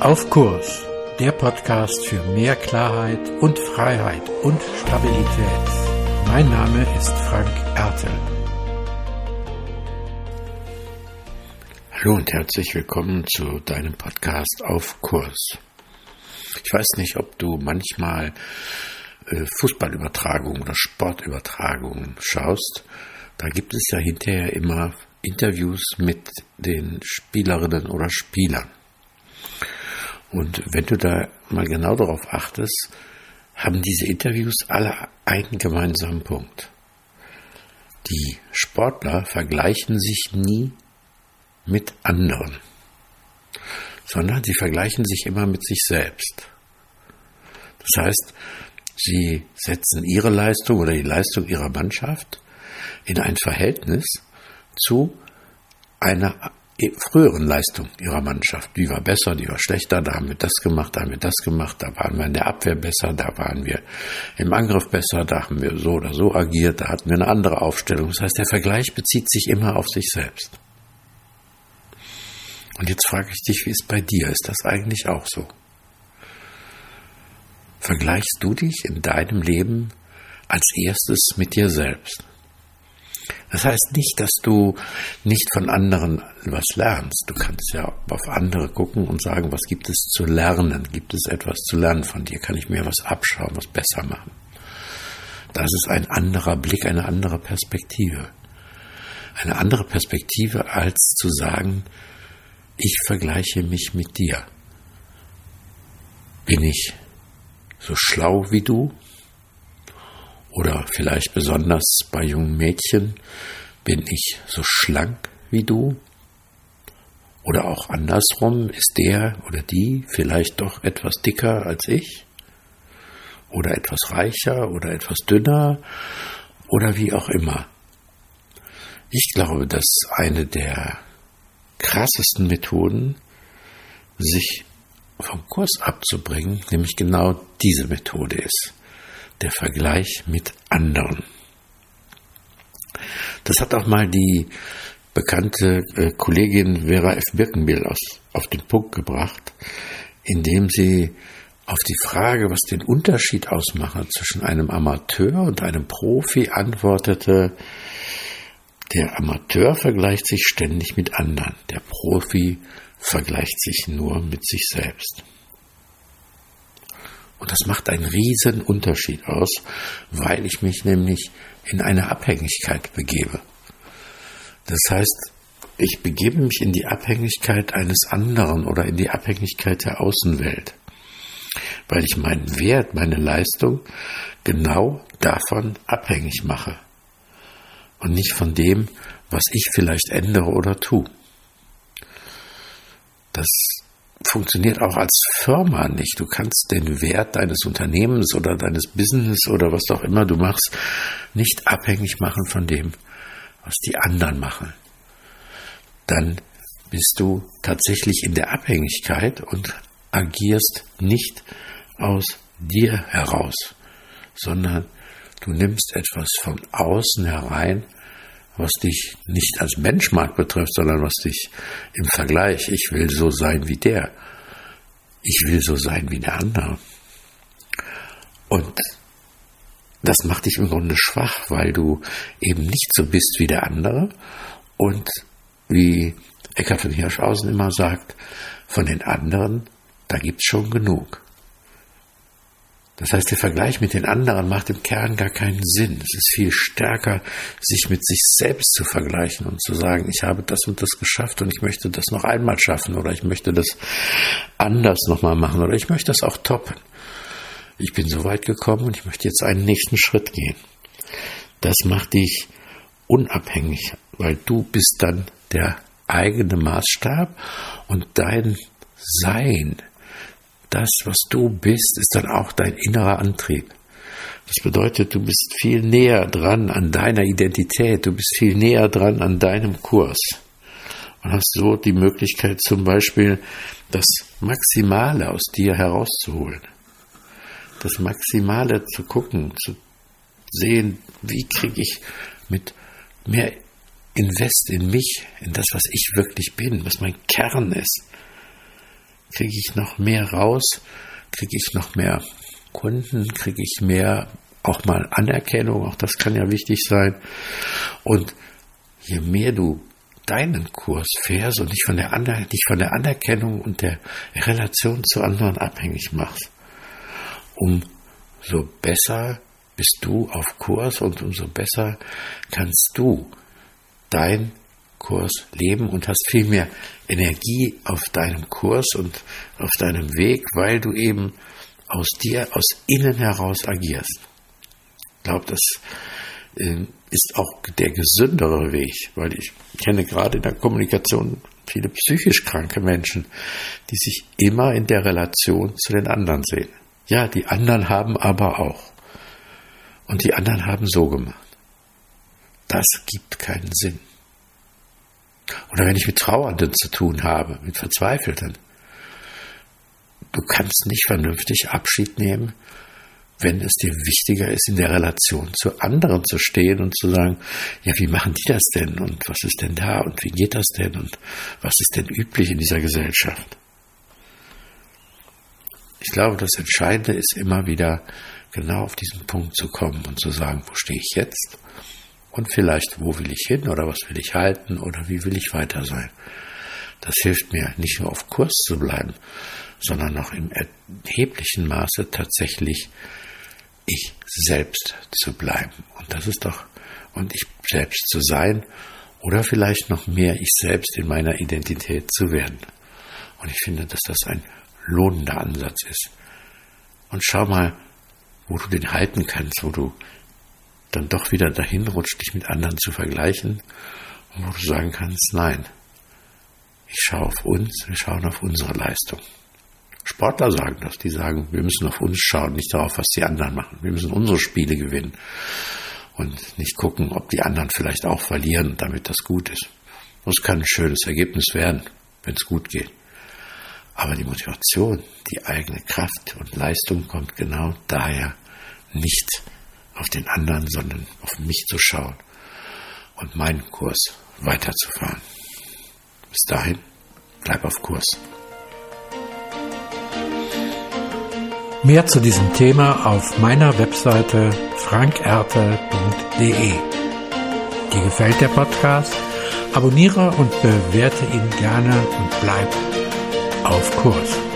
Auf Kurs, der Podcast für mehr Klarheit und Freiheit und Stabilität. Mein Name ist Frank Ertel. Hallo und herzlich willkommen zu deinem Podcast Auf Kurs. Ich weiß nicht, ob du manchmal äh, Fußballübertragungen oder Sportübertragungen schaust. Da gibt es ja hinterher immer Interviews mit den Spielerinnen oder Spielern. Und wenn du da mal genau darauf achtest, haben diese Interviews alle einen gemeinsamen Punkt. Die Sportler vergleichen sich nie mit anderen, sondern sie vergleichen sich immer mit sich selbst. Das heißt, sie setzen ihre Leistung oder die Leistung ihrer Mannschaft in ein Verhältnis zu einer früheren Leistung ihrer Mannschaft. Die war besser, die war schlechter, da haben wir das gemacht, da haben wir das gemacht, da waren wir in der Abwehr besser, da waren wir im Angriff besser, da haben wir so oder so agiert, da hatten wir eine andere Aufstellung. Das heißt, der Vergleich bezieht sich immer auf sich selbst. Und jetzt frage ich dich, wie ist bei dir? Ist das eigentlich auch so? Vergleichst du dich in deinem Leben als erstes mit dir selbst? Das heißt nicht, dass du nicht von anderen was lernst. Du kannst ja auf andere gucken und sagen, was gibt es zu lernen? Gibt es etwas zu lernen von dir? Kann ich mir was abschauen, was besser machen? Das ist ein anderer Blick, eine andere Perspektive. Eine andere Perspektive als zu sagen, ich vergleiche mich mit dir. Bin ich so schlau wie du? Oder vielleicht besonders bei jungen Mädchen, bin ich so schlank wie du? Oder auch andersrum, ist der oder die vielleicht doch etwas dicker als ich? Oder etwas reicher oder etwas dünner? Oder wie auch immer. Ich glaube, dass eine der krassesten Methoden, sich vom Kurs abzubringen, nämlich genau diese Methode ist der Vergleich mit anderen. Das hat auch mal die bekannte äh, Kollegin Vera F. Birkenbill aus, auf den Punkt gebracht, indem sie auf die Frage, was den Unterschied ausmache zwischen einem Amateur und einem Profi, antwortete, der Amateur vergleicht sich ständig mit anderen, der Profi vergleicht sich nur mit sich selbst. Und das macht einen riesen Unterschied aus, weil ich mich nämlich in eine Abhängigkeit begebe. Das heißt, ich begebe mich in die Abhängigkeit eines anderen oder in die Abhängigkeit der Außenwelt, weil ich meinen Wert, meine Leistung genau davon abhängig mache und nicht von dem, was ich vielleicht ändere oder tue. Das funktioniert auch als Firma nicht. Du kannst den Wert deines Unternehmens oder deines Business oder was auch immer du machst, nicht abhängig machen von dem, was die anderen machen. Dann bist du tatsächlich in der Abhängigkeit und agierst nicht aus dir heraus, sondern du nimmst etwas von außen herein, was dich nicht als Benchmark betrifft, sondern was dich im Vergleich, ich will so sein wie der, ich will so sein wie der andere. Und das macht dich im Grunde schwach, weil du eben nicht so bist wie der andere und wie Eckhard von Hirschhausen immer sagt, von den anderen, da gibt's schon genug. Das heißt, der Vergleich mit den anderen macht im Kern gar keinen Sinn. Es ist viel stärker, sich mit sich selbst zu vergleichen und zu sagen, ich habe das und das geschafft und ich möchte das noch einmal schaffen oder ich möchte das anders nochmal machen oder ich möchte das auch toppen. Ich bin so weit gekommen und ich möchte jetzt einen nächsten Schritt gehen. Das macht dich unabhängig, weil du bist dann der eigene Maßstab und dein Sein das, was du bist, ist dann auch dein innerer Antrieb. Das bedeutet, du bist viel näher dran an deiner Identität, du bist viel näher dran an deinem Kurs und hast so die Möglichkeit zum Beispiel das Maximale aus dir herauszuholen. Das Maximale zu gucken, zu sehen, wie kriege ich mit mehr Invest in mich, in das, was ich wirklich bin, was mein Kern ist, kriege ich noch mehr raus, kriege ich noch mehr Kunden, kriege ich mehr auch mal Anerkennung, auch das kann ja wichtig sein. Und je mehr du deinen Kurs fährst und dich von der, Aner dich von der Anerkennung und der Relation zu anderen abhängig machst, umso besser bist du auf Kurs und umso besser kannst du dein Kurs leben und hast viel mehr Energie auf deinem Kurs und auf deinem Weg, weil du eben aus dir, aus innen heraus agierst. Ich glaube, das äh, ist auch der gesündere Weg, weil ich kenne gerade in der Kommunikation viele psychisch kranke Menschen, die sich immer in der Relation zu den anderen sehen. Ja, die anderen haben aber auch. Und die anderen haben so gemacht. Das gibt keinen Sinn. Oder wenn ich mit Trauernden zu tun habe, mit Verzweifelten. Du kannst nicht vernünftig Abschied nehmen, wenn es dir wichtiger ist, in der Relation zu anderen zu stehen und zu sagen, ja, wie machen die das denn und was ist denn da und wie geht das denn und was ist denn üblich in dieser Gesellschaft? Ich glaube, das Entscheidende ist immer wieder genau auf diesen Punkt zu kommen und zu sagen, wo stehe ich jetzt und vielleicht, wo will ich hin oder was will ich halten oder wie will ich weiter sein. Das hilft mir nicht nur auf Kurs zu bleiben, sondern auch im erheblichen Maße tatsächlich ich selbst zu bleiben. Und das ist doch, und ich selbst zu sein oder vielleicht noch mehr ich selbst in meiner Identität zu werden. Und ich finde, dass das ein lohnender Ansatz ist. Und schau mal, wo du den halten kannst, wo du dann doch wieder dahin rutscht, dich mit anderen zu vergleichen wo du sagen kannst, nein, ich schaue auf uns, wir schauen auf unsere Leistung. Sportler sagen das, die sagen, wir müssen auf uns schauen, nicht darauf, was die anderen machen. Wir müssen unsere Spiele gewinnen und nicht gucken, ob die anderen vielleicht auch verlieren, damit das gut ist. Das kann ein schönes Ergebnis werden, wenn es gut geht. Aber die Motivation, die eigene Kraft und Leistung kommt genau daher, nicht auf den anderen, sondern auf mich zu schauen und meinen Kurs weiterzufahren. Bis dahin, bleib auf Kurs. Mehr zu diesem Thema auf meiner Webseite frankerte.de. Dir gefällt der Podcast? Abonniere und bewerte ihn gerne und bleib auf Kurs.